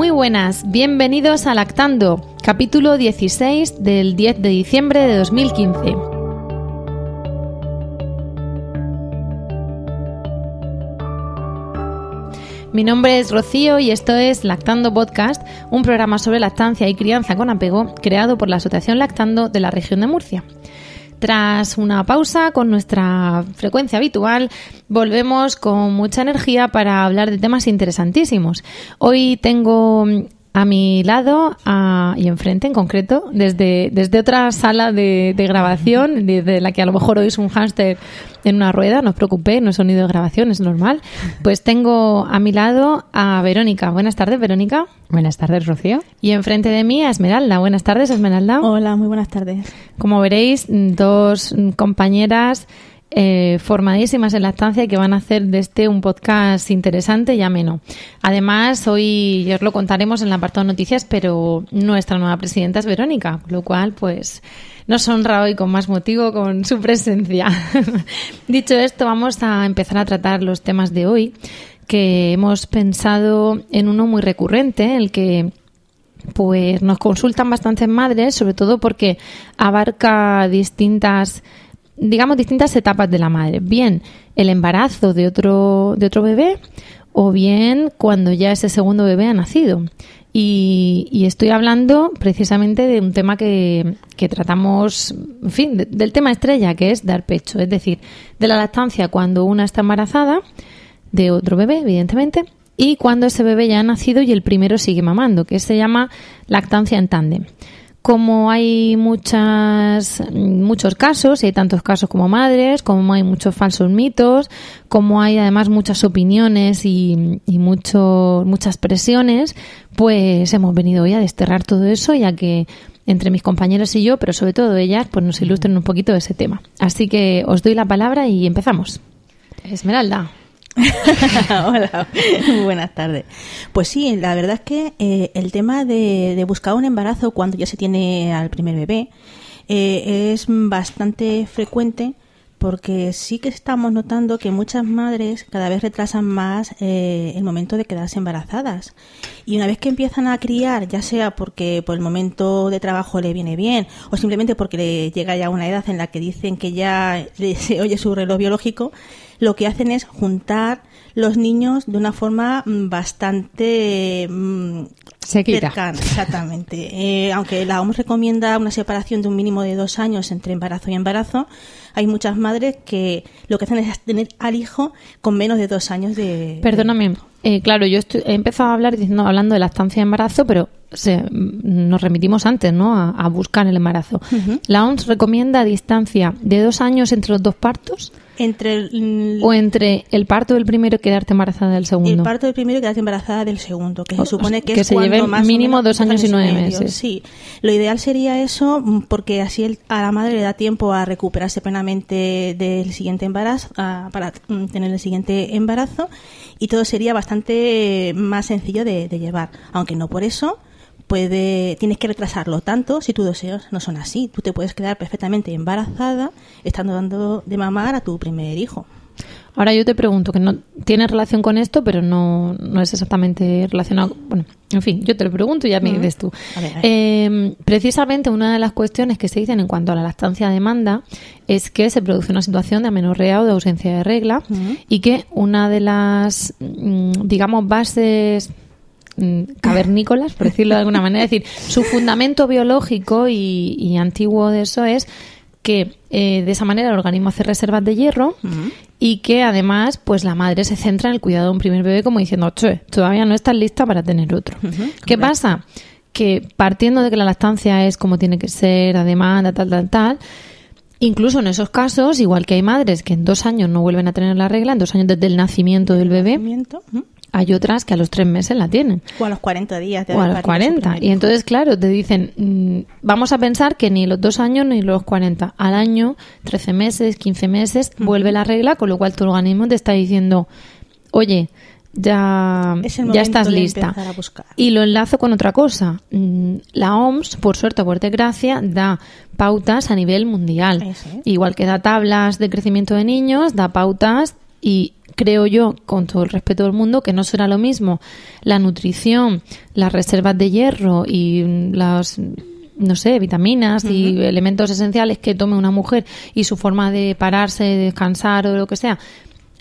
Muy buenas, bienvenidos a Lactando, capítulo 16 del 10 de diciembre de 2015. Mi nombre es Rocío y esto es Lactando Podcast, un programa sobre lactancia y crianza con apego creado por la Asociación Lactando de la región de Murcia. Tras una pausa con nuestra frecuencia habitual, volvemos con mucha energía para hablar de temas interesantísimos. Hoy tengo a mi lado y enfrente en concreto, desde, desde otra sala de, grabación, desde la que a lo mejor oís un hámster en una rueda, no os preocupéis, no es sonido de grabación, es normal. Pues tengo a mi lado a Verónica. Buenas tardes, Verónica. Buenas tardes, Rocío. Y enfrente de mí a Esmeralda. Buenas tardes, Esmeralda. Hola, muy buenas tardes. Como veréis, dos compañeras eh, formadísimas en lactancia y que van a hacer de este un podcast interesante y ameno. Además, hoy os lo contaremos en la apartado de noticias, pero nuestra nueva presidenta es Verónica, lo cual, pues, nos honra hoy con más motivo con su presencia. Dicho esto, vamos a empezar a tratar los temas de hoy, que hemos pensado en uno muy recurrente, el que pues nos consultan bastantes madres, sobre todo porque abarca distintas digamos, distintas etapas de la madre. Bien el embarazo de otro, de otro bebé o bien cuando ya ese segundo bebé ha nacido. Y, estoy hablando precisamente de un tema que, que tratamos, en fin, del tema estrella, que es dar pecho, es decir, de la lactancia cuando una está embarazada, de otro bebé, evidentemente, y cuando ese bebé ya ha nacido y el primero sigue mamando, que se llama lactancia en tándem como hay muchas, muchos casos, y hay tantos casos como madres, como hay muchos falsos mitos, como hay además muchas opiniones y, y mucho, muchas presiones, pues hemos venido hoy a desterrar todo eso, ya que entre mis compañeros y yo, pero sobre todo ellas, pues nos ilustren un poquito de ese tema. Así que os doy la palabra y empezamos. Esmeralda. Hola, buenas tardes. Pues sí, la verdad es que eh, el tema de, buscar un embarazo cuando ya se tiene al primer bebé eh, es bastante frecuente porque sí que estamos notando que muchas madres cada vez retrasan más eh, el momento de quedarse embarazadas. Y una vez que empiezan a criar, ya sea porque por el momento de trabajo le viene bien o simplemente porque le llega ya una edad en la que dicen que ya se oye su reloj biológico, lo que hacen es juntar los niños de una forma mm, mm, cercana, exactamente. Eh, aunque la OMS recomienda una separación de un mínimo de dos años entre embarazo y embarazo, hay muchas madres que lo que hacen es tener al hijo con menos de dos años de... Perdóname, eh, claro, yo he empezado a hablar diciendo, hablando de la estancia de embarazo, pero nos remitimos antes ¿no? a, buscar el embarazo. La OMS recomienda distancia de dos años entre los dos partos entre el, o entre el parto del primero y quedarte embarazada del segundo. El parto del primero y quedarte embarazada del segundo, que se supone que, que se lleve mínimo dos años, y nueve meses. Sí, lo ideal sería eso porque así a la madre le da tiempo a recuperarse plenamente del siguiente embarazo, para mm, tener el siguiente embarazo y todo sería bastante más sencillo de llevar, aunque no por eso puede, tienes que retrasarlo tanto si tus deseos no son así. Tú te puedes quedar perfectamente embarazada estando dando de mamar a tu primer hijo. Ahora yo te pregunto, que no tiene relación con esto, pero no, no es exactamente relacionado. Bueno, en fin, yo te lo pregunto y ya me dices tú. Em, precisamente una de las cuestiones que se dicen en cuanto a la lactancia demanda es que se produce una situación de amenorrea o de ausencia de regla y que una de las, mm, digamos, bases cavernícolas, por decirlo de alguna manera. Es decir, su fundamento biológico y, antiguo de eso es que eh, de esa manera el organismo hace reservas de hierro y que además pues la madre se centra en el cuidado de un primer bebé como diciendo, todavía no estás lista para tener otro. ¿Qué pasa? Que partiendo de que la lactancia es como tiene que ser, además, tal, tal, tal, Incluso en esos casos, igual que hay madres que en dos años no vuelven a tener la regla, en dos años desde el nacimiento del bebé, hay otras que a los tres meses la tienen. O a los 40 días. De o a los 40. Y entonces, claro, te dicen, mm, vamos a pensar que ni los dos años ni los 40. Al año, 13 meses, 15 meses, vuelve la regla, con lo cual tu organismo te está diciendo, oye, ya, ya estás lista. Y lo enlazo con otra cosa. Mm, la OMS, por suerte o por desgracia, da pautas a nivel mundial. Igual que da tablas de crecimiento de niños, da pautas y creo yo, con todo el respeto del mundo, que no será lo mismo la nutrición, las reservas de hierro y las no sé, vitaminas y elementos esenciales que tome una mujer y su forma de pararse, descansar o lo que sea,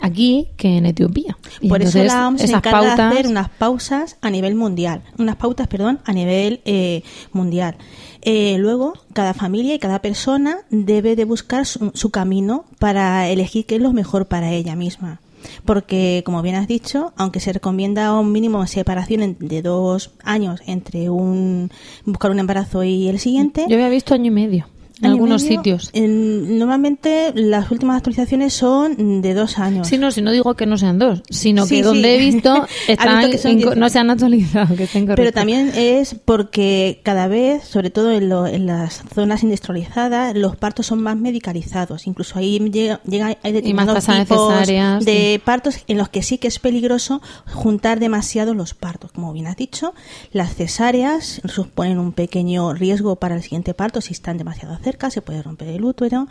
aquí que en Etiopía. Por eso la OMS se encarga de hacer unas pausas a nivel mundial, unas pautas, perdón, a nivel eh, mundial. Eh, luego, cada familia y cada persona debe de buscar su, camino para elegir qué es lo mejor para ella misma. Porque, como bien has dicho, aunque se recomienda un mínimo de separación de dos años entre un buscar un embarazo y el siguiente. Yo había visto año y medio en algunos sitios. normalmente las últimas actualizaciones son de dos años. Sí, no, si no digo que no sean dos, sino que donde he visto, están, no se han actualizado. Que Pero también es porque cada vez, sobre todo en, en, las zonas industrializadas, los partos son más medicalizados. Incluso ahí llega, llega hay determinados tipos de partos en los que sí que es peligroso juntar demasiado los partos. Como bien has dicho, las cesáreas suponen un pequeño riesgo para el siguiente parto si están demasiado cerca se puede romper el útero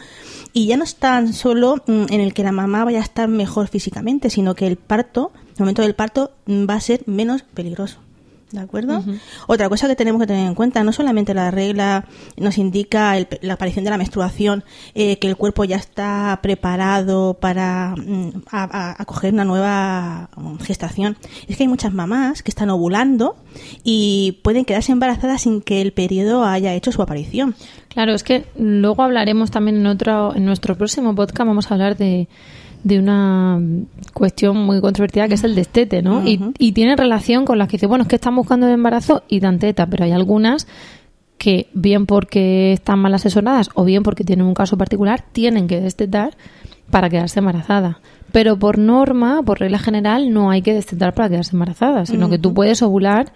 y ya no es tan solo mm, en el que la mamá vaya a estar mejor físicamente, sino que el parto, el momento del parto mm, va a ser menos peligroso. ¿De acuerdo? Otra cosa que tenemos que tener en cuenta, no solamente la regla nos indica la aparición de la menstruación, eh, que el cuerpo ya está preparado para mm, acoger una nueva mm, gestación, es que hay muchas mamás que están ovulando y pueden quedarse embarazadas sin que el periodo haya hecho su aparición. Claro, es que luego hablaremos también en otro, en nuestro próximo podcast, vamos a hablar de de una cuestión muy controvertida que es el destete, ¿no? y, y, tiene relación con las que dice, bueno, es que están buscando el embarazo y dan teta, pero hay algunas que bien porque están mal asesoradas o bien porque tienen un caso particular, tienen que destetar para quedarse embarazada. Pero por norma, por regla general, no hay que destetar para quedarse embarazada, sino que tú puedes ovular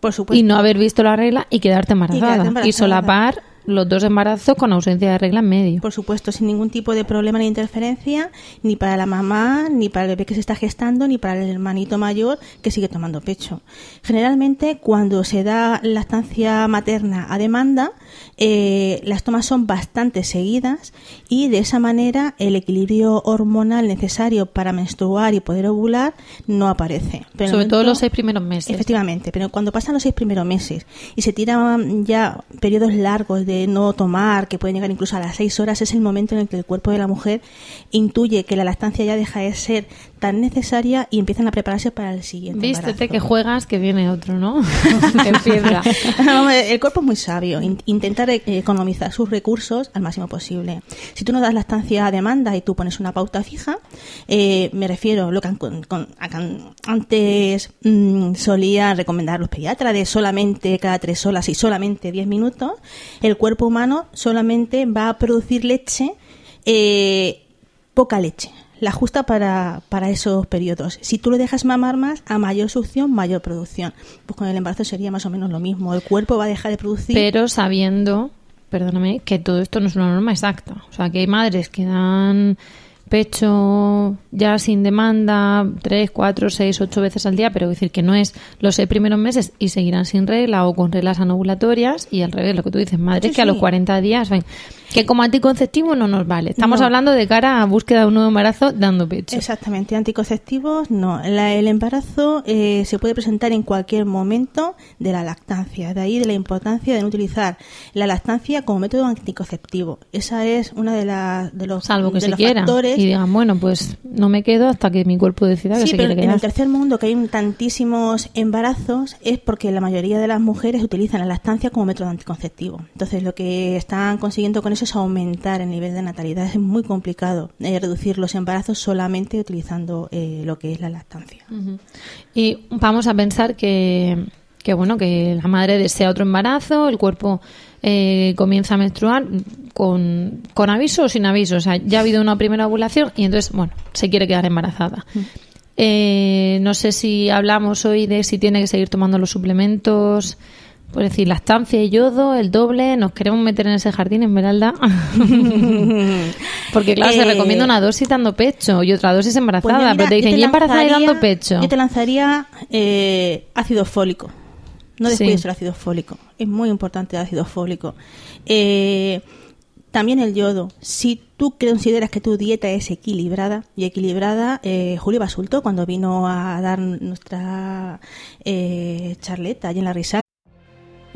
por y no haber visto la regla y quedarte embarazada. Y, quedarte embarazada. y solapar los dos embarazos con ausencia de regla en medio. Por supuesto, sin ningún tipo de problema ni interferencia, ni para la mamá, ni para el bebé que se está gestando, ni para el hermanito mayor que sigue tomando pecho. Generalmente, cuando se da lactancia materna a demanda, eh, las tomas son bastante seguidas y de esa manera el equilibrio hormonal necesario para menstruar y poder ovular no aparece. Pero Sobre todo los seis primeros meses. Efectivamente, pero cuando pasan los seis primeros meses y se tiran ya periodos largos de no tomar, que pueden llegar incluso a las seis horas, es el momento en el que el cuerpo de la mujer intuye que la lactancia ya deja de ser tan necesaria y empiezan a prepararse para el siguiente. Vístete que juegas, que viene otro, ¿no? el cuerpo es muy sabio. Intentar eh, economizar sus recursos al máximo posible. Si tú no das lactancia a demanda y tú pones una pauta fija, eh, me refiero lo que antes mm, solía recomendar los pediatras de solamente cada tres horas y solamente diez minutos, el cuerpo humano solamente va a producir leche, eh, poca leche la justa para, para esos periodos. Si tú lo dejas mamar más, a mayor succión, mayor producción. Pues con el embarazo sería más o menos lo mismo. El cuerpo va a dejar de producir. Pero sabiendo, perdóname, que todo esto no es una norma exacta. O sea, que hay madres que dan pecho ya sin demanda tres, cuatro, seis, ocho veces al día, pero decir que no es los seis primeros meses y seguirán sin regla o con reglas anovulatorias y al revés, lo que tú dices, madre, que a los 40 días, ven, que como anticonceptivo no nos vale. Estamos hablando de cara a búsqueda de un nuevo embarazo dando pecho. Exactamente, anticonceptivos no. el embarazo eh, se puede presentar en cualquier momento de la lactancia, de ahí de la importancia de no utilizar la lactancia como método anticonceptivo. Esa es una de, las de los, Salvo que de los factores y digan, bueno, pues no me quedo hasta que mi cuerpo decida que se quiere quedar. En el tercer mundo, que hay tantísimos embarazos, es porque la mayoría de las mujeres utilizan la lactancia como método anticonceptivo. Entonces, lo que están consiguiendo con eso es aumentar el nivel de natalidad. Es muy complicado eh, reducir los embarazos solamente utilizando eh, lo que es la lactancia. Y vamos a pensar que que bueno, que la madre desea otro embarazo, el cuerpo eh, comienza a menstruar con, con aviso o sin aviso. O sea, ya ha habido una primera ovulación y entonces, bueno, se quiere quedar embarazada. Eh, no sé si hablamos hoy de si tiene que seguir tomando los suplementos, por decir, lactancia y yodo, el doble. Nos queremos meter en ese jardín, Esmeralda. Porque, claro, se Eh, recomienda una dosis dando pecho y otra dosis Pues embarazada. mira, pero te dicen, ¿y embarazada y dando pecho? Yo te lanzaría eh, ácido fólico. No descuides Sí. el ácido fólico. Es muy importante el ácido fólico. Eh, también el yodo. Si tú consideras que tu dieta es equilibrada y equilibrada, eh, Julio Basulto, cuando vino a dar nuestra eh, charleta allí en la risa,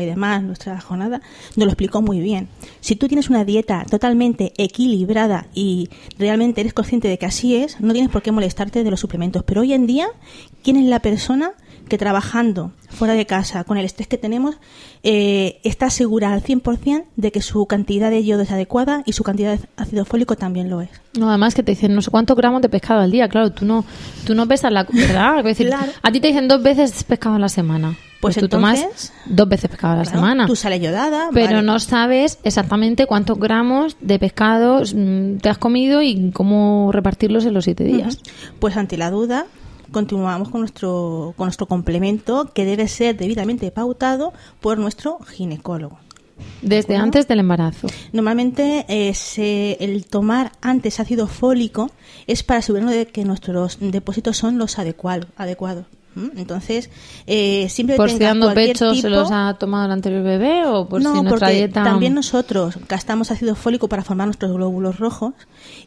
y demás, nuestra jornada, nos lo explicó muy bien. Si tú tienes una dieta totalmente equilibrada y realmente eres consciente de que así es, no tienes por qué molestarte de los suplementos. Pero hoy en día, ¿quién es la persona que trabajando fuera de casa, con el estrés que tenemos, eh, está segura al 100% de que su cantidad de yodo es adecuada y su cantidad de ácido fólico también lo es? No, además que te dicen no sé cuántos gramos de pescado al día. Claro, tú no, tú no pesas la... ¿Verdad? Decir, Claro. A ti te dicen dos veces pescado a la semana. Pues tú tomas dos veces pescado a la Claro, semana. Tu sal yodada. Pero vale. no sabes exactamente cuántos gramos de pescado mm, te has comido y cómo repartirlos en los siete días. Pues ante la duda, continuamos con nuestro, con nuestro complemento que debe ser debidamente pautado por nuestro ginecólogo. Desde antes del embarazo. Normalmente eh, se- el tomar antes ácido fólico es para asegurarnos de que nuestros depósitos son los adecuados. adecuados. Entonces, eh, siempre ¿Por si dando pecho se los ha tomado el anterior bebé o por no, si nuestra porque dieta... también nosotros gastamos ácido fólico para formar nuestros glóbulos rojos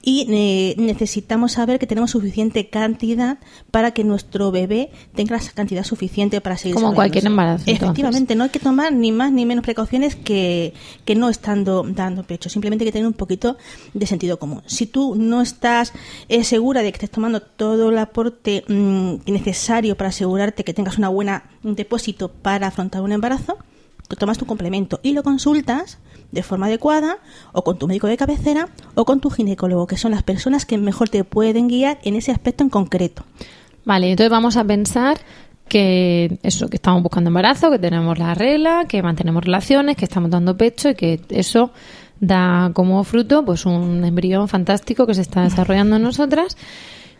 y eh, necesitamos saber que tenemos suficiente cantidad para que nuestro bebé tenga esa cantidad suficiente para seguir Como cualquier embarazo, entonces. Efectivamente, no hay que tomar ni más ni menos precauciones que, que no estando dando pecho. Simplemente hay que tener un poquito de sentido común. Si tú no estás eh, segura de que estés tomando todo el aporte mm, necesario para asegurarte que tengas una buena depósito para afrontar un embarazo, tomas tu complemento y lo consultas de forma adecuada o con tu médico de cabecera o con tu ginecólogo, que son las personas que mejor te pueden guiar en ese aspecto en concreto. Vale, entonces vamos a pensar que eso, que estamos buscando embarazo, que tenemos la regla, que mantenemos relaciones, que estamos dando pecho y que eso da como fruto pues un embrión fantástico que se está desarrollando en nosotras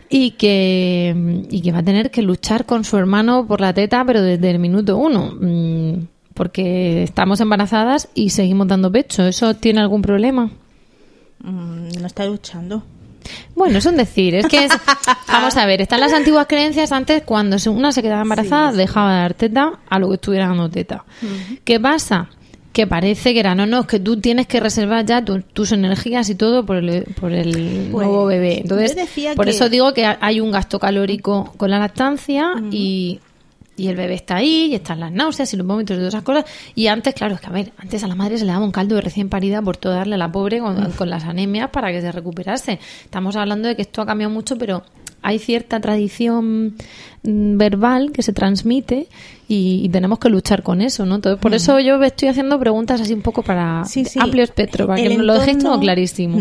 y que, y que va a tener que luchar con su hermano por la teta, pero desde el minuto uno, mm, porque estamos embarazadas y seguimos dando pecho. ¿Eso tiene algún problema? Mm, no está luchando. Bueno, es un decir, es que es, vamos a ver, están las antiguas creencias antes cuando una se quedaba embarazada dejaba de dar teta a lo que estuviera dando teta. ¿Qué pasa? Que parece que era, no, no, es que tú tienes que reservar ya tu- tus energías y todo por el, por el Pues, nuevo bebé. Entonces, por que- eso digo que ha- hay un gasto calórico con la lactancia y, y el bebé está ahí, y están las náuseas y los vómitos y todas esas cosas. Y antes, claro, es que a ver, antes a la madre se le daba un caldo de recién parida por todo darle a la pobre con, con las anemias para que se recuperase. Estamos hablando de que esto ha cambiado mucho, pero hay cierta tradición mm, verbal que se transmite y, y tenemos que luchar con eso, ¿no? Entonces, por eso yo estoy haciendo preguntas así un poco para Sí, sí. amplio espectro, para El que nos lo dejéis entorno- todo clarísimo.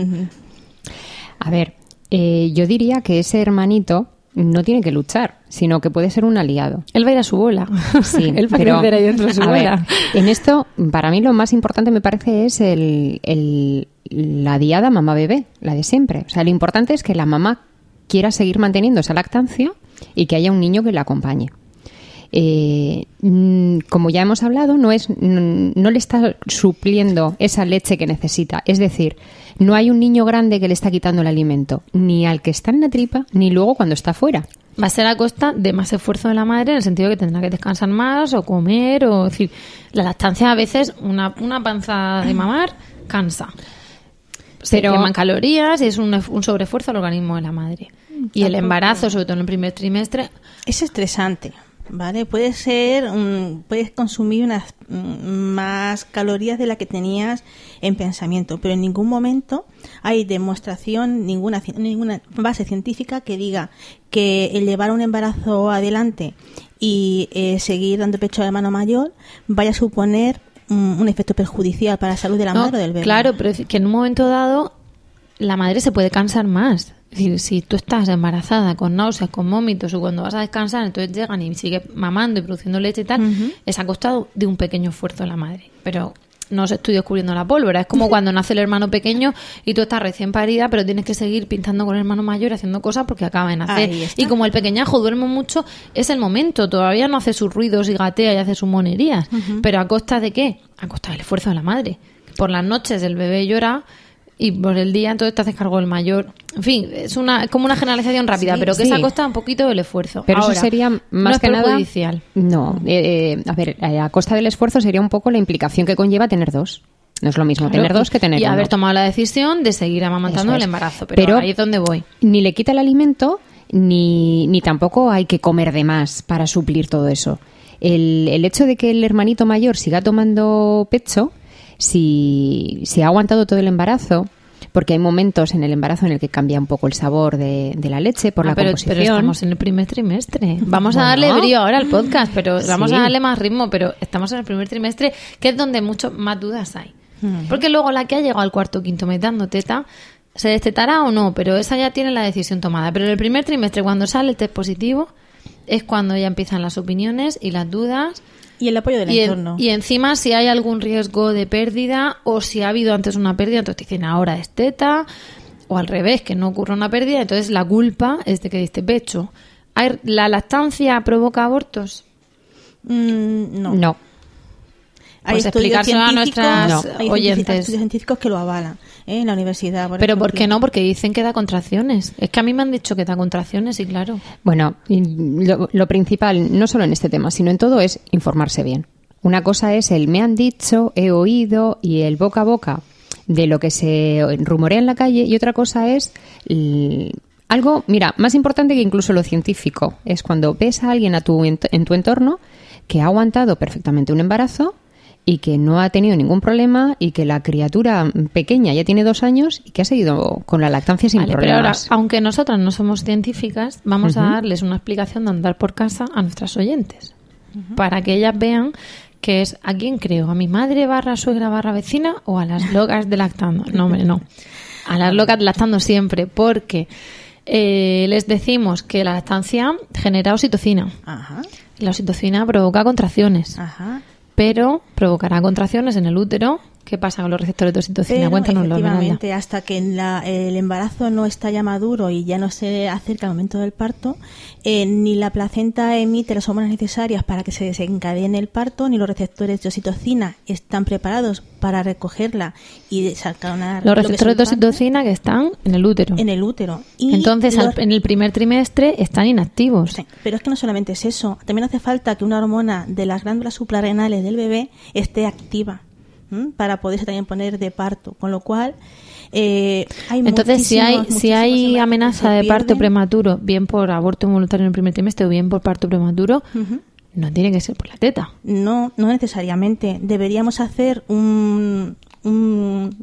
A ver, eh, yo diría que ese hermanito no tiene que luchar, sino que puede ser un aliado. Él va a ir a su bola. Sí, Él va a pero, crecer ahí dentro de su a ver, bola. en esto, para mí lo más importante me parece es el, el- la diada mamá-bebé, la de siempre. O sea, lo importante es que la mamá quiera seguir manteniendo esa lactancia y que haya un niño que la acompañe. Eh, mm, como ya hemos hablado, no, es, mm, no le está supliendo esa leche que necesita. Es decir, no hay un niño grande que le está quitando el alimento, ni al que está en la tripa, ni luego cuando está fuera. va a ser a costa de más esfuerzo de la madre en el sentido de que tendrá que descansar más o comer o decir la lactancia a veces una, una panza de mamar cansa se Pero- queman calorías y es un, un sobreesfuerzo al organismo de la madre y el embarazo sobre todo en el primer trimestre Es estresante. ¿vale? Puede ser, mm, puedes consumir unas mm, más calorías de la que tenías en pensamiento, pero en ningún momento hay demostración, ninguna, ninguna base científica que diga que el llevar un embarazo adelante y eh, seguir dando pecho a la mano mayor vaya a suponer mm, un efecto perjudicial para la salud de la No, madre o del bebé. Claro, pero es que en un momento dado la madre se puede cansar más. Es decir, si tú estás embarazada con náuseas, con vómitos o cuando vas a descansar, entonces llegan y sigue mamando y produciendo leche y tal, es a costado de un pequeño esfuerzo la madre. Pero no estoy descubriendo la pólvora. Es como cuando nace el hermano pequeño y tú estás recién parida, pero tienes que seguir pintando con el hermano mayor haciendo cosas porque acaba de nacer. Y como el pequeñajo duerme mucho, es el momento. Todavía no hace sus ruidos y gatea y hace sus monerías. Pero ¿a costa de qué? A costa del esfuerzo de la madre. Por las noches el bebé llora y por el día entonces te haces cargo del mayor. En fin, es una es como una generalización rápida, Sí, pero que sí. es a costa un poquito del esfuerzo. Pero Ahora, eso sería más no es que nada. perjudicial. No, eh, eh, a ver, eh, a costa del esfuerzo sería un poco la implicación que conlleva tener dos. No es lo mismo Claro, tener dos que tener y uno. haber tomado la decisión de seguir amamantando el embarazo. Pero, Pero- ahí es donde voy. Ni le quita el alimento, ni, ni tampoco hay que comer de más para suplir todo eso. El, el hecho de que el hermanito mayor siga tomando pecho, si, si ha aguantado todo el embarazo, porque hay momentos en el embarazo en el que cambia un poco el sabor de, de la leche por Ah, la pero, composición. pero estamos en el primer trimestre. Vamos a darle brío ahora al podcast, pero vamos a darle más ritmo, pero estamos en el primer trimestre, que es donde mucho más dudas hay. Porque luego la que ha llegado al cuarto o quinto mes dando teta, se destetará o no, pero esa ya tiene la decisión tomada. Pero en el primer trimestre, cuando sale el test positivo, es cuando ya empiezan las opiniones y las dudas. Y el apoyo del Y, en- entorno. y encima, si hay algún riesgo de pérdida o si ha habido antes una pérdida, entonces te dicen ahora es teta, o al revés, que no ocurra una pérdida, entonces la culpa es de que diste pecho. ¿Hay- ¿La lactancia provoca abortos? Mm, no. No. Hay Pues estudios explicárselo a nuestras hay científicos- oyentes. estudios científicos que lo avalan ¿eh? en la universidad. por Pero ¿por ejemplo. qué no? Porque dicen que da contracciones. Es que a mí me han dicho que da contracciones y claro. Bueno, y lo, lo principal, no solo en este tema, sino en todo, es informarse bien. Una cosa es el me han dicho, he oído y el boca a boca de lo que se rumorea en la calle y otra cosa es algo, mira, más importante que incluso lo científico, es cuando ves a alguien a tu, en tu entorno que ha aguantado perfectamente un embarazo y que no ha tenido ningún problema y que la criatura pequeña ya tiene dos años y que ha seguido con la lactancia sin Vale, pero ahora, problemas. aunque nosotras no somos científicas, vamos a darles una explicación de andar por casa a nuestras oyentes. Para que ellas vean que es a quién creo, a mi madre barra suegra barra vecina o a las locas de lactando. No, hombre, no. A las locas de lactando siempre, porque eh, les decimos que la lactancia genera oxitocina. Ajá, La oxitocina provoca contracciones, ajá. Pero provocará contracciones en el útero. ¿Qué pasa con los receptores de oxitocina? Cuéntanoslo, efectivamente, hasta que la- el embarazo no está ya maduro y ya no se acerca al momento del parto, eh, ni la placenta emite las hormonas necesarias para que se desencadene el parto, ni los receptores de oxitocina están preparados para recogerla y sacar una... Los receptores el de oxitocina que están en el útero. en el útero. Y Entonces, al- en el primer trimestre están inactivos. Sí, pero es que no solamente es eso, también hace falta que una hormona de las glándulas suprarrenales del bebé esté activa ¿m? para poderse también poner de parto, con lo cual eh, hay Entonces, si hay, si hay amenaza de parto prematuro, bien por aborto involuntario en el primer trimestre o bien por parto prematuro, no tiene que ser por la teta. No, no necesariamente. Deberíamos hacer un, un,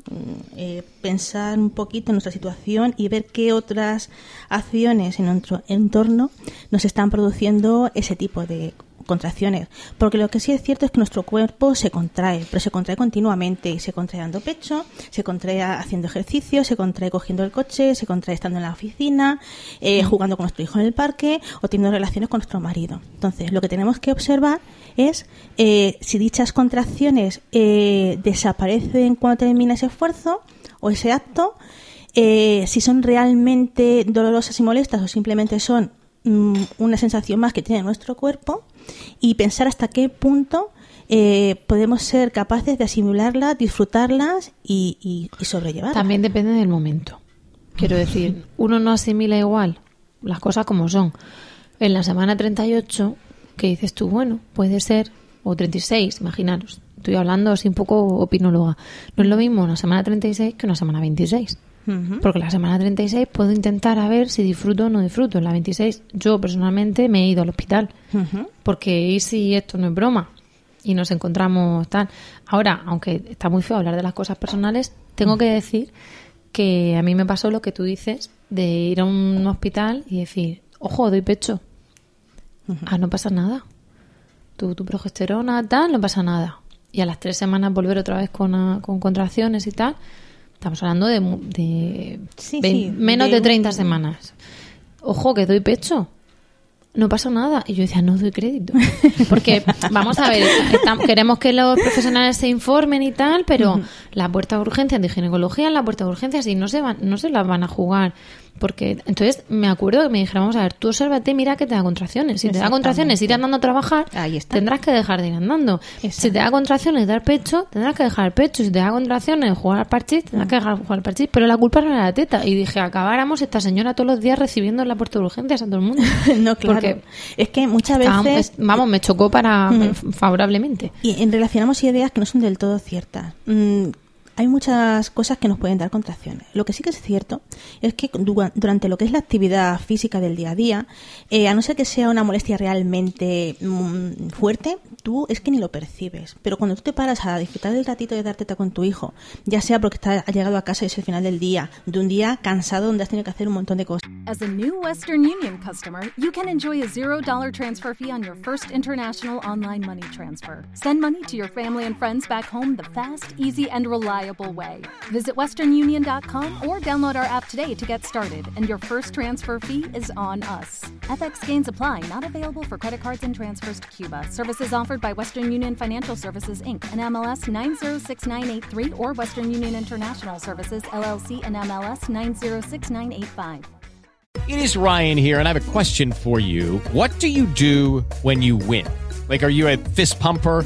eh, pensar un poquito en nuestra situación y ver qué otras acciones en nuestro entorno nos están produciendo ese tipo de contracciones. Porque lo que sí es cierto es que nuestro cuerpo se contrae, pero se contrae continuamente. Se contrae dando pecho, se contrae haciendo ejercicio, se contrae cogiendo el coche, se contrae estando en la oficina, eh, jugando con nuestro hijo en el parque o teniendo relaciones con nuestro marido. Entonces, lo que tenemos que observar es eh, si dichas contracciones eh, desaparecen cuando termina ese esfuerzo o ese acto, eh, si son realmente dolorosas y molestas o simplemente son una sensación más que tiene nuestro cuerpo y pensar hasta qué punto eh, podemos ser capaces de asimilarlas, disfrutarlas y, y, y sobrellevarlas. También depende del momento. Quiero decir, uno no asimila igual las cosas como son. En la semana 38, que dices tú, bueno, puede ser, o 36, imaginaros. Estoy hablando así un poco opinóloga. No es lo mismo una semana 36 que una semana 26. Porque la semana 36 puedo intentar a ver si disfruto o no disfruto. En la 26 yo personalmente me he ido al hospital. Ujú. Porque ¿y si esto no es broma? Y nos encontramos tal. Ahora, aunque está muy feo hablar de las cosas personales, tengo que decir que a mí me pasó lo que tú dices de ir a un hospital y decir, ojo, doy pecho. Ah, no pasa nada. Tu, tu progesterona, tal, no pasa nada. Y a las tres semanas volver otra vez con, ah, con contracciones y tal. Estamos hablando de, de Sí, vein- sí, menos de de 30 un- semanas. Ojo, que doy pecho. No pasa nada. Y yo decía, no doy crédito. Porque, vamos a ver, estam- queremos que los profesionales se informen y tal, pero la puerta de urgencias de ginecología, la puerta de urgencias, y no se, van, no se las van a jugar. Porque, entonces, me acuerdo que me dijeron, vamos a ver, tú obsérvate, mira que te da contracciones. Si te da contracciones, ir andando a trabajar, Ahí está. tendrás que dejar de ir andando. Si te da contracciones, dar pecho, tendrás que dejar el pecho. Si te da contracciones, jugar al parchís, tendrás que dejar de jugar al parchís. Pero la culpa no era la teta. Y dije, acabáramos esta señora todos los días recibiendo en la puerta de urgencias a todo el mundo. no, claro. Porque es que muchas veces es- vamos, me chocó para favorablemente. Y en- relacionamos ideas que no son del todo ciertas. Mm, hay muchas cosas que nos pueden dar contracciones. Lo que sí que es cierto es que du- durante lo que es la actividad física del día a día, eh, a no ser que sea una molestia realmente mm, fuerte, tú es que ni lo percibes. Pero cuando tú te paras a disfrutar del ratito de dar teta con tu hijo, ya sea porque está, ha llegado a casa y es el final del día, de un día cansado donde has tenido que hacer un montón de cosas, As a new Western Union customer, you can enjoy a $0 transfer fee on your first international online money transfer. Send money to your family and friends back home the fast, easy, and reliable way. Visit westernunion.com or download our app today to get started, and your first transfer fee is on us. FX gains apply, not available for credit cards and transfers to Cuba. Services offered by Western Union Financial Services Inc. and MLS 906983 or Western Union International Services LLC and MLS 906985. It is Ryan here, and I have a question for you. What do you do when you win? Like, are you a fist pumper?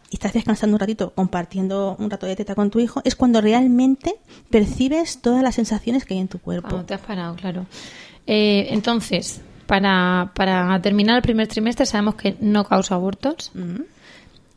y estás descansando un ratito, compartiendo un rato de teta con tu hijo, es cuando realmente percibes todas las sensaciones que hay en tu cuerpo. Cuando te has parado, claro. Eh, entonces, para, para terminar el primer trimestre sabemos que no causa abortos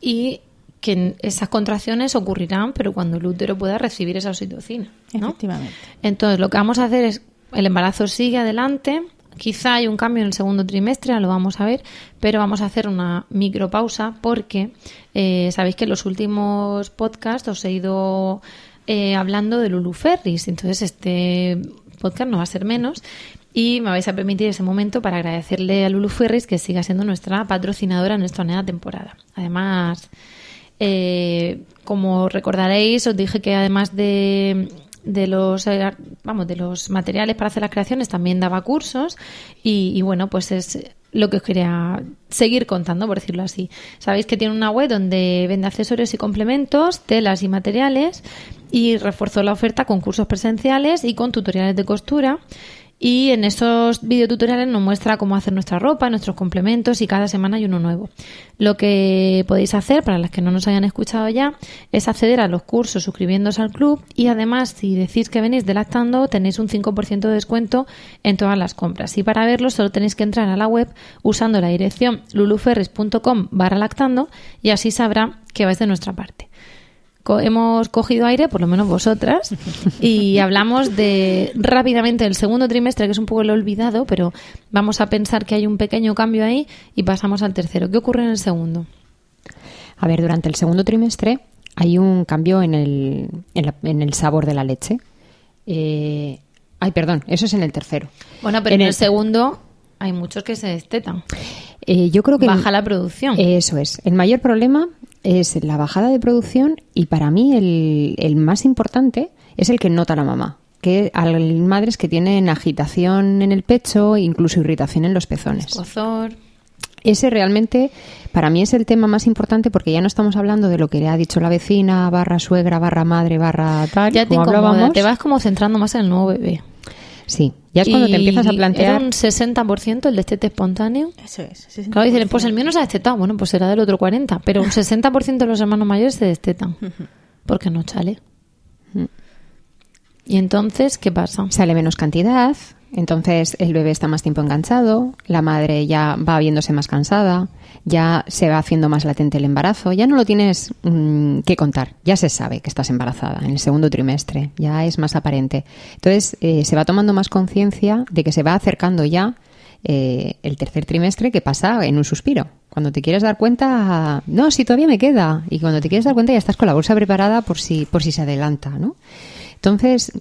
y que esas contracciones ocurrirán, pero cuando el útero pueda recibir esa oxitocina. ¿no? Efectivamente. Entonces, lo que vamos a hacer es, el embarazo sigue adelante, quizá hay un cambio en el segundo trimestre, lo vamos a ver, pero vamos a hacer una micropausa porque eh, sabéis que en los últimos podcasts os he ido eh, hablando de Lulu Ferris, entonces este podcast no va a ser menos y me vais a permitir ese momento para agradecerle a Lulu Ferris que siga siendo nuestra patrocinadora en nuestra nueva temporada. Además, eh, como recordaréis, os dije que además de, de los eh, vamos de los materiales para hacer las creaciones también daba cursos y, y bueno pues es lo que os quería seguir contando por decirlo así. Sabéis que tiene una web donde vende accesorios y complementos telas y materiales y reforzó la oferta con cursos presenciales y con tutoriales de costura y en esos videotutoriales nos muestra cómo hacer nuestra ropa, nuestros complementos y cada semana hay uno nuevo. Lo que podéis hacer, para las que no nos hayan escuchado ya, es acceder a los cursos suscribiéndose al club y además si decís que venís de Lactando tenéis un 5% de descuento en todas las compras. Y para verlo solo tenéis que entrar a la web usando la dirección luluferris.com barra lactando y así sabrá que vais de nuestra parte co- hemos cogido aire, por lo menos vosotras, y hablamos de rápidamente del segundo trimestre, que es un poco el olvidado, pero vamos a pensar que hay un pequeño cambio ahí y pasamos al tercero. ¿Qué ocurre en el segundo? A ver, durante el segundo trimestre hay un cambio en el, en, la- en el sabor de la leche. Eh, ay, perdón, eso es en el tercero. Bueno, pero en, En el, el- segundo hay muchos que se destetan. Eh, yo creo que Baja la producción. Eso es. El mayor problema es la bajada de producción y para mí el, el más importante es el que nota la mamá. Que hay madres que tienen agitación en el pecho, incluso irritación en los pezones. Escozor. Ese realmente para mí es el tema más importante porque ya no estamos hablando de lo que le ha dicho la vecina, barra suegra, barra madre, barra tal, Ya te como incomoda, te vas como centrando más en el nuevo bebé. Sí, ya es cuando te empiezas a plantear... Era un 60% el destete espontáneo. Eso es. ese es Claro, dicen, pues el mío no se ha destetado. Bueno, pues será del otro 40. Pero un 60% de los hermanos mayores se destetan. Porque no chale. Y entonces, ¿qué pasa? sale menos cantidad, entonces el bebé está más tiempo enganchado, la madre ya va viéndose más cansada, ya se va haciendo más latente el embarazo, ya no lo tienes mm, que contar, ya se sabe que estás embarazada en el segundo trimestre, ya es más aparente. Entonces eh, se va tomando más conciencia de que se va acercando ya eh, el tercer trimestre que pasa en un suspiro. Cuando te quieres dar cuenta, no, si todavía me queda. Y cuando te quieres dar cuenta ya estás con la bolsa preparada por si, por si se adelanta, ¿no? Entonces,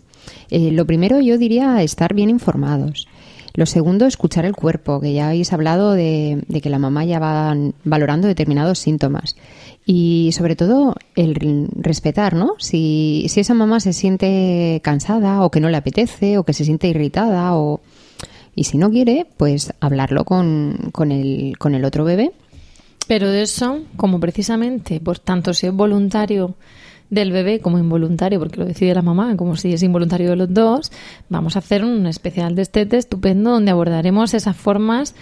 eh, lo primero yo diría estar bien informados. Lo segundo, escuchar el cuerpo, que ya habéis hablado de, de que la mamá ya va valorando determinados síntomas. Y sobre todo, el respetar, ¿no? Si, si esa mamá se siente cansada o que no le apetece o que se siente irritada o... Y si no quiere, pues hablarlo con, con, el, con el otro bebé. Pero eso, como precisamente, por tanto, si es voluntario del bebé como involuntario, porque lo decide la mamá, como si es involuntario de los dos, vamos a hacer un especial destete estupendo donde abordaremos esas formas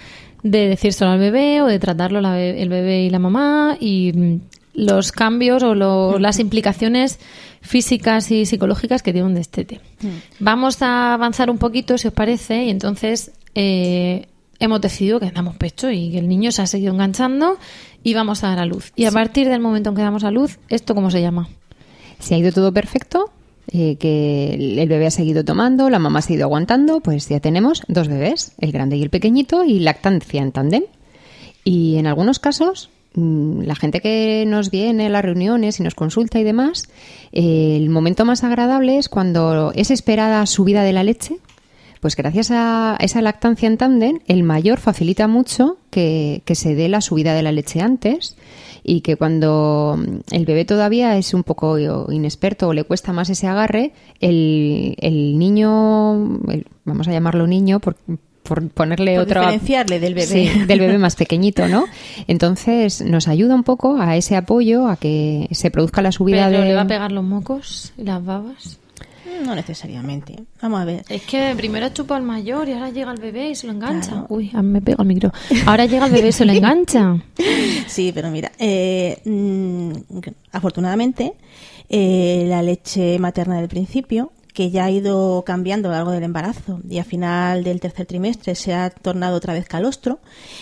de decírselo al bebé o de tratarlo la be- el bebé y la mamá y mm, los cambios o lo- las implicaciones físicas y psicológicas que tiene un destete. Vamos a avanzar un poquito, si os parece, y entonces eh, hemos decidido que damos pecho y que el niño se ha seguido enganchando y vamos a dar a luz. Y a partir del momento en que damos a luz, ¿esto cómo se llama? Si ha ido todo perfecto, eh, que el bebé ha seguido tomando, la mamá ha seguido aguantando, pues ya tenemos dos bebés, el grande y el pequeñito, y lactancia en tándem. Y en algunos casos, mm, la gente que nos viene a las reuniones y nos consulta y demás, eh, el momento más agradable es cuando es esperada subida de la leche. Pues gracias a esa lactancia en tándem, el mayor facilita mucho que, que se dé la subida de la leche antes y que cuando mm, el bebé todavía es un poco inexperto o le cuesta más ese agarre, el, el niño, el- vamos a llamarlo niño por, por ponerle Por otro diferenciarle del bebé. Sí, del bebé más pequeñito, ¿no? Entonces nos ayuda un poco a ese apoyo, a que se produzca la subida Pero de... le va a pegar los mocos y las babas. No necesariamente. Vamos a ver. Es que primero chupa al mayor y ahora llega el bebé y se lo engancha. Uy, a mí me pega el micro. Ahora llega el bebé y se lo engancha. Sí, pero mira, eh, mm, afortunadamente, eh, la leche materna del principio, que ya ha ido cambiando a lo largo del embarazo y a final del tercer trimestre se ha tornado otra vez calostro,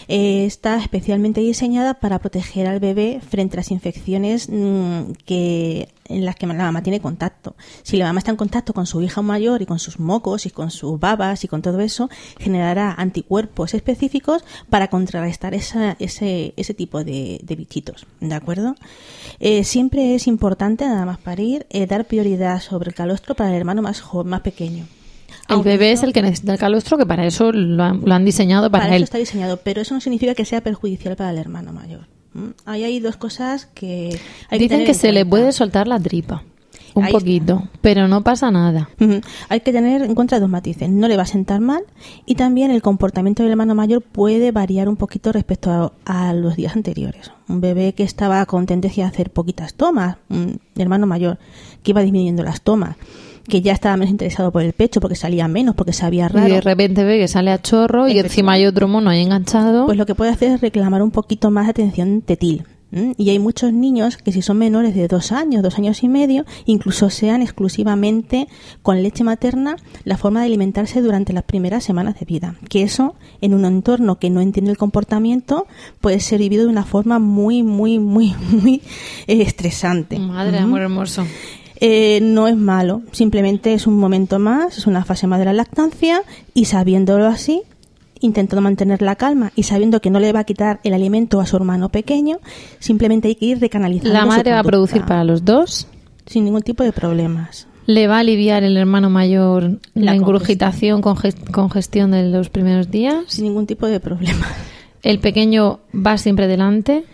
eh, está especialmente diseñada para proteger al bebé frente a las infecciones mm, que en las que la mamá tiene contacto. Si la mamá está en contacto con su hija mayor y con sus mocos y con sus babas y con todo eso, generará anticuerpos específicos para contrarrestar esa- ese, ese tipo de, de bichitos. ¿De acuerdo? Eh, siempre es importante, nada más parir, eh, dar prioridad sobre el calostro para el hermano más, más pequeño. El bebé es el que necesita el calostro, que para eso lo han, lo han diseñado para, para él. eso está diseñado, pero eso no significa que sea perjudicial para el hermano mayor. ¿M? Ahí hay dos cosas que hay que Dicen tener que se le puede soltar la tripa. Un Ahí está. poquito. Pero no pasa nada. Hay que tener en cuenta dos matices. No le va a sentar mal y también el comportamiento del hermano mayor puede variar un poquito respecto a, a los días anteriores. Un bebé que estaba con tendencia a hacer poquitas tomas, un hermano mayor que iba disminuyendo las tomas, que ya estaba menos interesado por el pecho porque salía menos, porque sabía raro. Y de repente ve que sale a chorro y encima hay otro mono ahí enganchado. Pues lo que puede hacer es reclamar un poquito más de atención tetil. Y hay muchos niños que si son menores de dos años, dos años y medio, incluso sean exclusivamente con leche materna la forma de alimentarse durante las primeras semanas de vida. Que eso, en un entorno que no entiende el comportamiento, puede ser vivido de una forma muy, muy, muy, muy eh, estresante. Madre, amor hermoso. Eh, no es malo, simplemente es un momento más, es una fase más de la lactancia y sabiéndolo así, intentando mantener la calma y sabiendo que no le va a quitar el alimento a su hermano pequeño, simplemente hay que ir recanalizando. La su madre va a producir para los dos. sin ningún tipo de problemas. Le va a aliviar el hermano mayor la, La ingurgitación, conge- congestión de los primeros días. Sin ningún tipo de problema. El pequeño va siempre delante.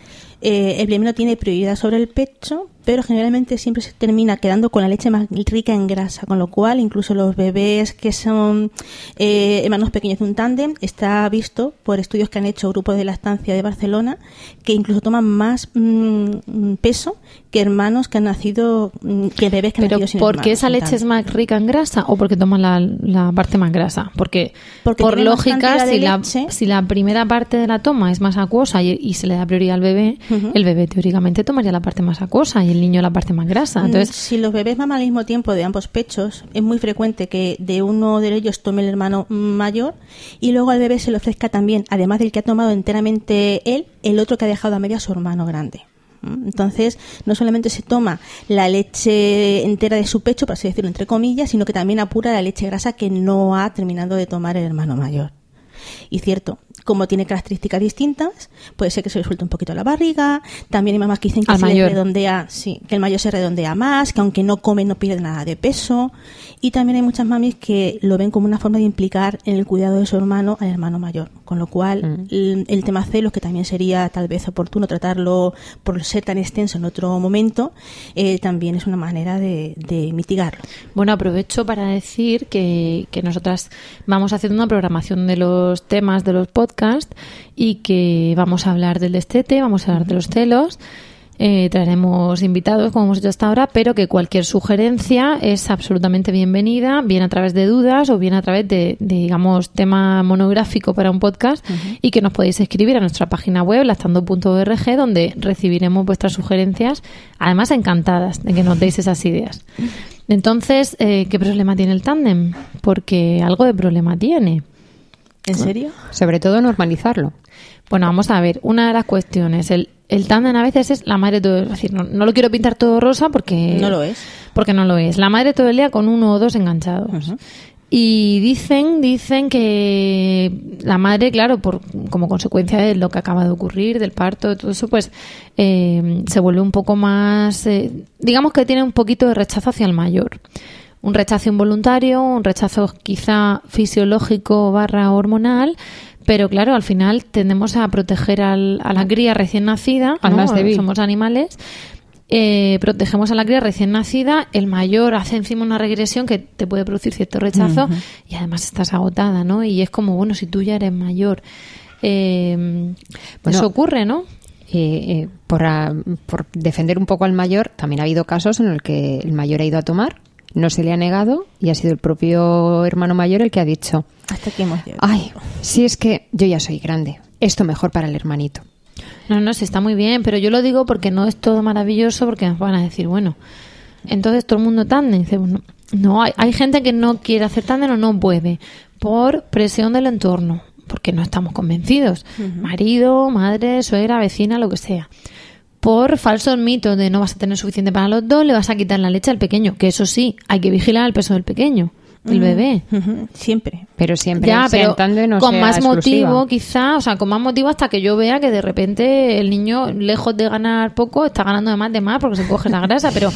Eh, el primero tiene prioridad sobre el pecho pero generalmente siempre se termina quedando con la leche más rica en grasa, con lo cual incluso los bebés que son eh, hermanos pequeños de un tándem está visto por estudios que han hecho grupos de lactancia de Barcelona que incluso toman más mm, peso que hermanos que han nacido, mm, que bebés que han Pero nacido sin ¿por qué esa leche es más rica en grasa o porque toman la, la parte más grasa? Porque, Porque por lógica, si la, si la primera parte de la toma es más acuosa y, y se le da prioridad al bebé, el bebé teóricamente tomaría la parte más acuosa y el niño la parte más grasa. Mm, Entonces, si los bebés maman al mismo tiempo de ambos pechos, es muy frecuente que de uno de ellos tome el hermano mayor y luego al bebé se le ofrezca también, además del que ha tomado enteramente él, el otro que ha dejado a media su hermano grande. ¿Mm? Entonces, no solamente se toma la leche entera de su pecho, por así decirlo, entre comillas, sino que también apura la leche grasa que no ha terminado de tomar el hermano mayor. Y cierto, como tiene características distintas, puede ser que se le suelte un poquito la barriga. También hay mamás que dicen que se redondea, sí, que el mayor se redondea más, que aunque no come no pierde nada de peso. Y también hay muchas mamis que lo ven como una forma de implicar en el cuidado de su hermano al hermano mayor. Con lo cual, Mm. el, el tema celos, que también sería tal vez oportuno tratarlo por ser tan extenso en otro momento, eh, también es una manera de, de mitigarlo. Bueno, aprovecho para decir que, que nosotras vamos haciendo una programación de los temas de los podcasts y que vamos a hablar del destete, vamos a hablar de los celos. Eh, traeremos invitados, como hemos hecho hasta ahora, pero que cualquier sugerencia es absolutamente bienvenida, bien a través de dudas o bien a través de, de, digamos, tema monográfico para un podcast y que nos podéis escribir a nuestra página web, lactando.org, donde recibiremos vuestras sugerencias, además encantadas de que nos deis esas ideas. Entonces, eh, ¿qué problema tiene el tándem? Porque algo de problema tiene. ¿En serio? Sobre todo normalizarlo. Bueno, vamos a ver, una de las cuestiones, el, el tándem a veces es la madre todo, es decir, no, no lo quiero pintar todo rosa porque No lo es. porque no lo es. La madre todo el día con uno o dos enganchados. Y dicen, dicen que la madre, claro, por como consecuencia de lo que acaba de ocurrir, del parto, de todo eso, pues eh, se vuelve un poco más, eh, digamos que tiene un poquito de rechazo hacia el mayor. Un rechazo involuntario, un rechazo quizá fisiológico barra hormonal, pero claro, al final tendemos a proteger al- a la cría recién nacida, Al ¿no? más débil. somos animales, eh, protegemos a la cría recién nacida, el mayor hace encima una regresión que te puede producir cierto rechazo y además estás agotada, ¿no? Y es como, bueno, si tú ya eres mayor, eh, Bueno, eso ocurre, ¿no? Eh, eh, por, ah, por defender un poco al mayor, también ha habido casos en el que el mayor ha ido a tomar, no se le ha negado y ha sido el propio hermano mayor el que ha dicho, Hasta que hemos llegado. ay, si es que yo ya soy grande, esto mejor para el hermanito. No, no, sí está muy bien, pero yo lo digo porque no es todo maravilloso, porque nos van a decir, bueno, entonces todo el mundo tándem. Dice, bueno, no, hay, hay gente que no quiere hacer tándem o no puede, por presión del entorno, porque no estamos convencidos. Marido, madre, suegra, vecina, lo que sea. Por falsos mitos de no vas a tener suficiente para los dos, le vas a quitar la leche al pequeño, que eso sí, hay que vigilar el peso del pequeño, del bebé. Siempre. Pero siempre Ya, pero no con sea más exclusiva. motivo, quizá, o sea, con más motivo hasta que yo vea que de repente el niño, lejos de ganar poco, está ganando de más de más porque se coge la grasa, pero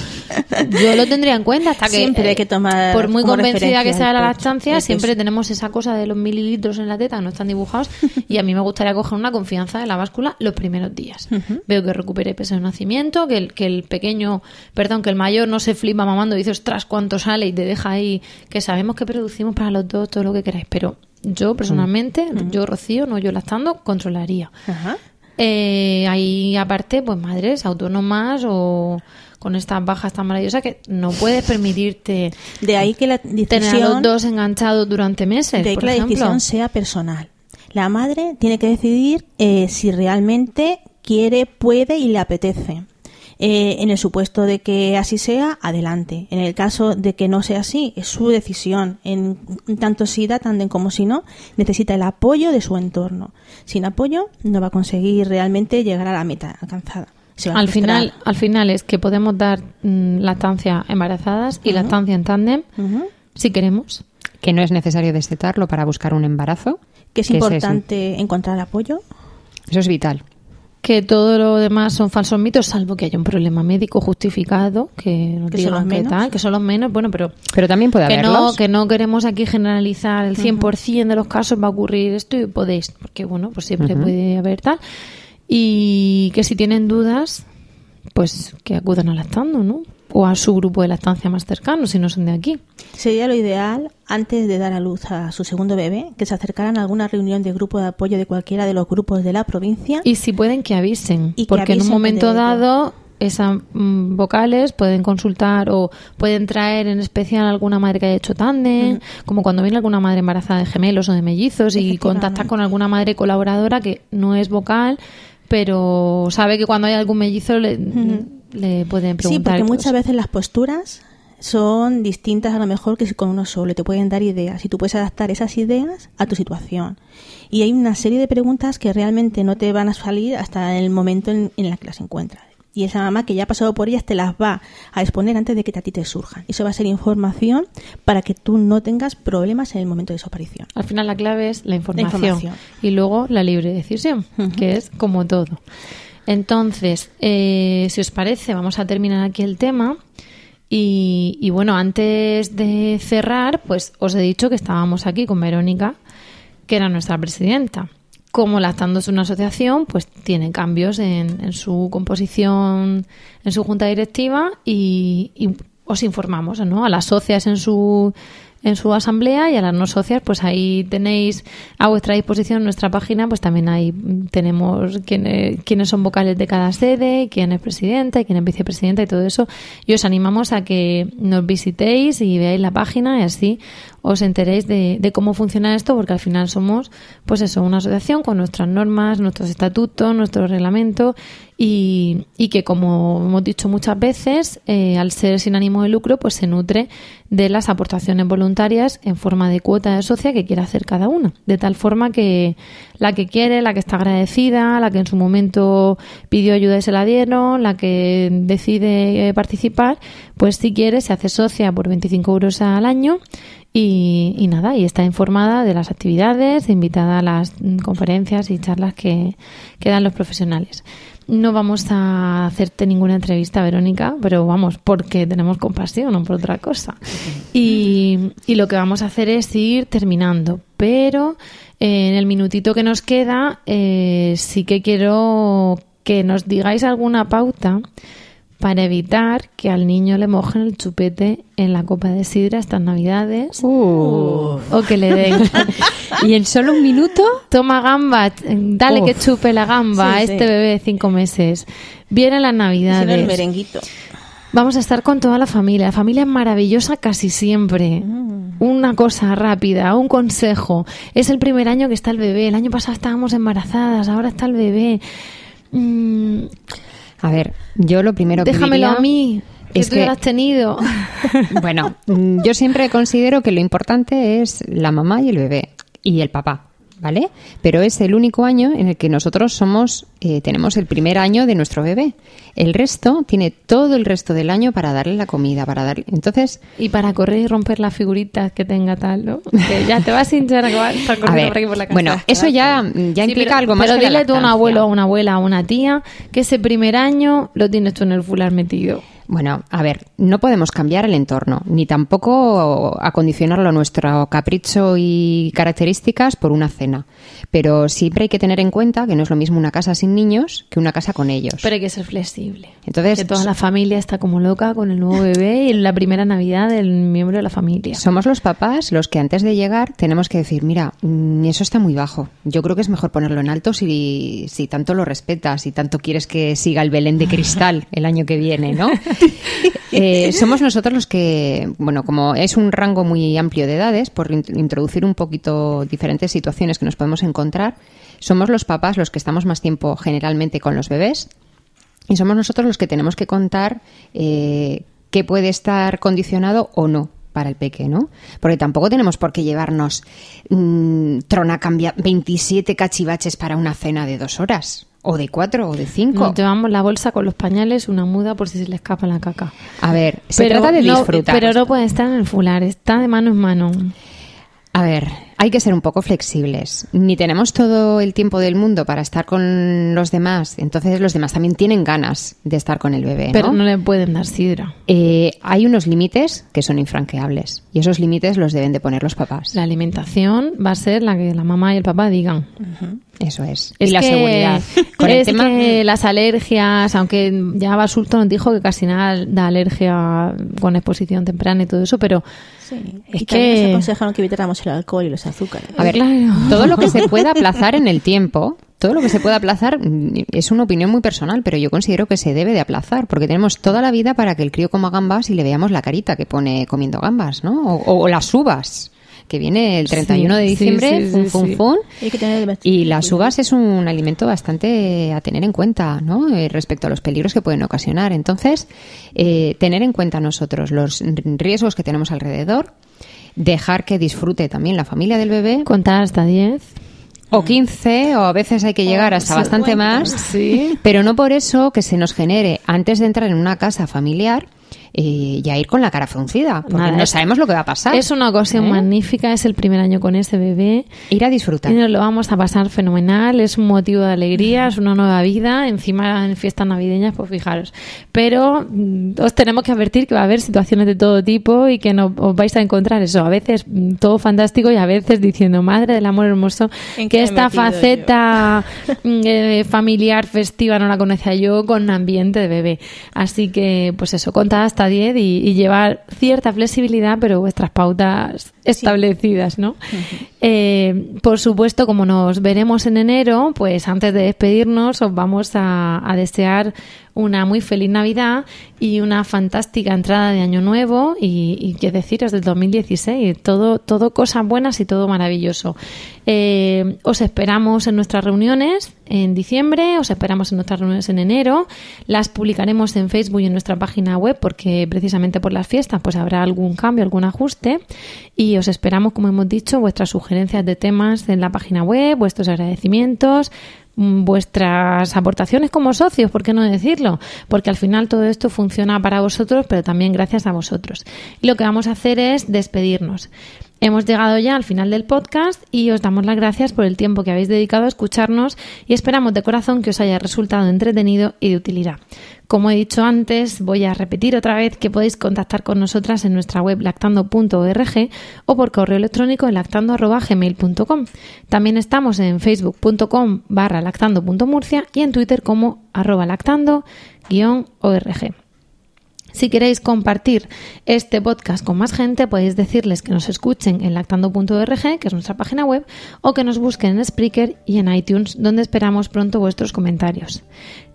yo lo tendría en cuenta hasta que... Siempre hay que tomar Por muy convencida que sea el la lactancia, el siempre tenemos esa cosa de los mililitros en la teta que no están dibujados y a mí me gustaría coger una confianza de la báscula los primeros días. Veo que recupere peso de nacimiento, que el, que el pequeño, perdón, que el mayor no se flipa mamando y dice, ostras, cuánto sale y te deja ahí, que sabemos que producimos para los dos todo lo que queráis, pero yo personalmente, yo Rocío, no yo lactando, controlaría. Ajá. Eh, hay aparte, pues madres autónomas o con estas bajas tan maravillosas que no puedes permitirte De ahí que la tener a los dos enganchados durante meses, de ahí por que la decisión sea personal. La madre tiene que decidir eh, si realmente quiere, puede y le apetece. Eh, en el supuesto de que así sea, adelante. En el caso de que no sea así, es su decisión. En tanto si da tándem como si no, necesita el apoyo de su entorno. Sin apoyo, no va a conseguir realmente llegar a la meta alcanzada. Al final, al final es que podemos dar mm, lactancia embarazadas y lactancia en tándem si queremos. Que no es necesario destetarlo para buscar un embarazo. Que es importante encontrar apoyo. Eso es vital. Que todo lo demás son falsos mitos, salvo que haya un problema médico justificado, que nos Que son digan los que menos. tal, que son los menos, bueno, pero Pero también puede que no, haberlos. que no queremos aquí generalizar el 100% de los casos va a ocurrir esto y podéis, porque bueno, pues siempre puede haber tal. Y que si tienen dudas, pues que acudan a lactando, ¿no? O a su grupo de lactancia más cercano, si no son de aquí. Sería lo ideal, antes de dar a luz a su segundo bebé, que se acercaran a alguna reunión de grupo de apoyo de cualquiera de los grupos de la provincia. Y si pueden, que avisen. Y que porque en un momento dado, esas mm, vocales pueden consultar o pueden traer en especial alguna madre que haya hecho tándem, como cuando viene alguna madre embarazada de gemelos o de mellizos y Efectivamente. contacta con alguna madre colaboradora que no es vocal, pero sabe que cuando hay algún mellizo le, le pueden Sí, preguntar. porque y todo muchas veces las posturas son distintas a lo mejor que si con uno solo. Te pueden dar ideas y tú puedes adaptar esas ideas a tu situación. Y hay una serie de preguntas que realmente no te van a salir hasta el momento en, en el que las encuentras. Y esa mamá que ya ha pasado por ellas te las va a exponer antes de que a ti te surjan. Eso va a ser información para que tú no tengas problemas en el momento de su aparición. Al final la clave es la información, información. y luego la libre decisión, que es como todo. Entonces, eh, si os parece, vamos a terminar aquí el tema. Y, y bueno, antes de cerrar, pues os he dicho que estábamos aquí con Verónica, que era nuestra presidenta. Como Lactando es una asociación, pues tiene cambios en, en su composición, en su junta directiva y, os informamos, ¿no? A las socias en su en su asamblea y a las no socias, pues ahí tenéis a vuestra disposición nuestra página, pues también ahí tenemos quiénes, quiénes son vocales de cada sede, quién es presidenta y quién es vicepresidenta y todo eso. Y os animamos a que nos visitéis y veáis la página y así os enteréis de, de cómo funciona esto, porque al final somos, pues eso, una asociación con nuestras normas, nuestros estatutos, nuestro reglamento y, y que, como hemos dicho muchas veces, eh, al ser sin ánimo de lucro, pues se nutre de las aportaciones voluntarias en forma de cuota de socia que quiera hacer cada una. De tal forma que la que quiere, la que está agradecida, la que en su momento pidió ayuda y se la dieron, la que decide eh, participar, pues si quiere se hace socia por 25 euros al año y, y nada, y está informada de las actividades, invitada a las conferencias y charlas que, que dan los profesionales. No vamos a hacerte ninguna entrevista, Verónica, pero vamos, porque tenemos compasión, no por otra cosa. Y, y lo que vamos a hacer es ir terminando, pero eh, en el minutito que nos queda, eh, sí que quiero que nos digáis alguna pauta para evitar que al niño le mojen el chupete en la copa de sidra estas navidades. Uh. o que le den. Y en solo un minuto, toma gamba dale Uf. que chupe la gamba a este sí. bebé de cinco meses. Vienen las no, el navidades. merenguito. vamos a estar con toda la familia. La familia es maravillosa casi siempre. Una cosa rápida un consejo. Es el primer año que está el bebé. El año pasado estábamos embarazadas ahora está el bebé. Mm, a ver, yo lo primero que déjamelo a mí que es tú ya que- lo has tenido. Bueno, yo siempre considero que lo importante es la mamá y el bebé y el papá, ¿vale? Pero es el único año en el que nosotros somos, eh, tenemos el primer año de nuestro bebé. El resto tiene todo el resto del año para darle la comida, para darle. Entonces, y para correr y romper las figuritas que tenga tal, ¿no? Que ya te vas a hinchar a ver, por aquí por la casa. bueno, eso ya, ya Sí, implica pero- algo más. Pero que la dile tú a un abuelo, a una abuela, a una tía, que ese primer año lo tienes tú en el fular metido. Bueno, a ver, no podemos cambiar el entorno, ni tampoco acondicionarlo a nuestro capricho y características por una cena. Pero siempre hay que tener en cuenta que no es lo mismo una casa sin niños que una casa con ellos. Pero hay que ser flexible. Entonces, que toda la familia está como loca con el nuevo bebé y la primera Navidad del miembro de la familia. somos los papás los que antes de llegar tenemos que decir, mira, mm, eso está muy bajo. Yo creo que es mejor ponerlo en alto si, si tanto lo respetas, si tanto quieres que siga el Belén de cristal el año que viene, ¿no? Eh, somos nosotros los que, bueno, como es un rango muy amplio de edades, por in- introducir un poquito diferentes situaciones que nos podemos encontrar, somos los papás los que estamos más tiempo generalmente con los bebés y somos nosotros los que tenemos que contar eh, qué puede estar condicionado o no para el peque, ¿no? Porque tampoco tenemos por qué llevarnos mm, trona cambia 27 cachivaches para una cena de dos horas, o de cuatro, o de cinco. Nos llevamos la bolsa con los pañales, una muda por si se le escapa la caca. A ver, se trata de no- disfrutar. pero no puede estar en el fular, está de mano en mano. A ver, hay que ser un poco flexibles. Ni tenemos todo el tiempo del mundo para estar con los demás, entonces los demás también tienen ganas de estar con el bebé. ¿no? Pero no le pueden dar sidra. Eh, hay unos límites que son infranqueables y esos límites los deben de poner los papás. La alimentación va a ser la que la mamá y el papá digan. Eso es. Es y la que- seguridad. Con el es tema que las alergias, aunque ya Basulto nos dijo que casi nada da alergia con exposición temprana y todo eso, pero Sí. Es y que- nos aconsejaron que evitáramos el alcohol y los azúcares. A ver, Claro. todo lo que se pueda aplazar en el tiempo, todo lo que se pueda aplazar mm, es una opinión muy personal, pero yo considero que se debe de aplazar, porque tenemos toda la vida para que el crío coma gambas y le veamos la carita que pone comiendo gambas, ¿no? O, o las uvas, que viene el 31 de Sí, diciembre, sí, fun, sí, fun, sí. fun. Hay que tener Y las uvas es un alimento bastante a tener en cuenta, ¿no? Eh, respecto a los peligros que pueden ocasionar. Entonces, eh, tener en cuenta nosotros los riesgos que tenemos alrededor, dejar que disfrute también la familia del bebé, contar hasta 10. o 15, o a veces hay que llegar hasta bastante más, Sí. pero no por eso que se nos genere, antes de entrar en una casa familiar, eh, ya ir con la cara fruncida, porque Nada, no sabemos lo que va a pasar. Es una ocasión ¿Eh? magnífica, es el primer año con ese bebé. Ir a disfrutar. Y nos lo vamos a pasar fenomenal, es un motivo de alegría, es una nueva vida, encima en fiestas navideñas, pues fijaros. Pero mm, os tenemos que advertir que va a haber situaciones de todo tipo y que no os vais a encontrar eso, a veces mm, todo fantástico y a veces diciendo, madre del amor hermoso, ¿En que esta faceta mm, eh, familiar, festiva, no la conocía yo con ambiente de bebé. Así que, pues eso, contad hasta 10 y, y llevar cierta flexibilidad, pero vuestras pautas establecidas, ¿no? Eh, por supuesto, como nos veremos en enero, pues antes de despedirnos os vamos a, a desear una muy feliz Navidad y una fantástica entrada de Año Nuevo y, y qué deciros del 2016. Todo, todo cosas buenas y todo maravilloso. Eh, os esperamos en nuestras reuniones en diciembre, os esperamos en nuestras reuniones en enero. Las publicaremos en Facebook y en nuestra página web porque precisamente por las fiestas pues habrá algún cambio, algún ajuste y os esperamos, como hemos dicho, vuestras sugerencias de temas en la página web, vuestros agradecimientos, vuestras aportaciones como socios, ¿por qué no decirlo? Porque al final todo esto funciona para vosotros, pero también gracias a vosotros. Y lo que vamos a hacer es despedirnos. Hemos llegado ya al final del podcast y os damos las gracias por el tiempo que habéis dedicado a escucharnos y esperamos de corazón que os haya resultado entretenido y de utilidad. Como he dicho antes, voy a repetir otra vez que podéis contactar con nosotras en nuestra web lactando.org o por correo electrónico en lactando.gmail.com. También estamos en facebook.com barra lactando.murcia y en Twitter como arroba lactando-org. Si queréis compartir este podcast con más gente, podéis decirles que nos escuchen en lactando.org, que es nuestra página web, o que nos busquen en Spreaker y en iTunes, donde esperamos pronto vuestros comentarios.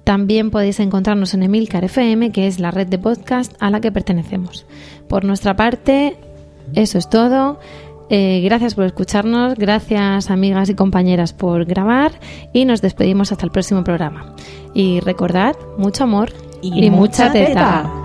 También podéis encontrarnos en Emilcar FM, que es la red de podcast a la que pertenecemos. Por nuestra parte, eso es todo. Eh, gracias por escucharnos, gracias amigas y compañeras por grabar y nos despedimos hasta el próximo programa. Y recordad, mucho amor y, Y mucha mucha teta. teta.